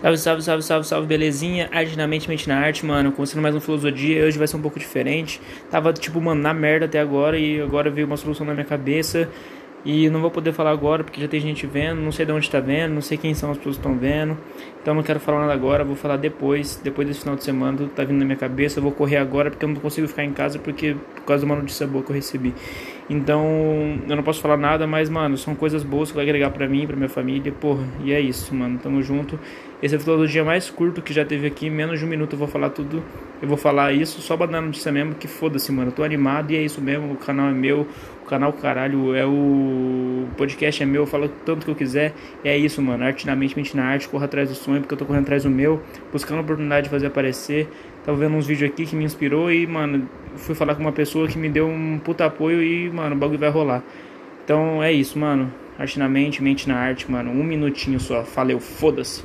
Salve, salve, salve, salve, salve, belezinha? Na mente, na arte, mano. Começando mais um filosofia, hoje vai ser um pouco diferente. Tava, tipo, mano, na merda até agora e agora veio uma solução na minha cabeça. E não vou poder falar agora porque já tem gente vendo, não sei de onde tá vendo, não sei quem são as pessoas que estão vendo. Então não quero falar nada agora, vou falar depois, depois desse final de semana, tá vindo na minha cabeça, eu vou correr agora porque eu não consigo ficar em casa porque por causa de uma notícia boa que eu recebi. Então, eu não posso falar nada, mas mano, são coisas boas que vai agregar para mim, para minha família, porra. E é isso, mano. Tamo junto. Esse é o dia mais curto que já teve aqui, menos de um minuto eu vou falar tudo. Eu vou falar isso só pra dar notícia mesmo, que foda-se, mano. Eu tô animado e é isso mesmo, o canal é meu, o canal caralho é o podcast é meu, eu falo tanto que eu quiser. E é isso, mano. Arte na mente, mente na arte, corra atrás do sonho, porque eu tô correndo atrás do meu, buscando a oportunidade de fazer aparecer. Tava vendo uns vídeos aqui que me inspirou e, mano, fui falar com uma pessoa que me deu um puta apoio e, mano, o bagulho vai rolar. Então é isso, mano. Arte na mente, mente na arte, mano. Um minutinho só. Valeu, foda-se.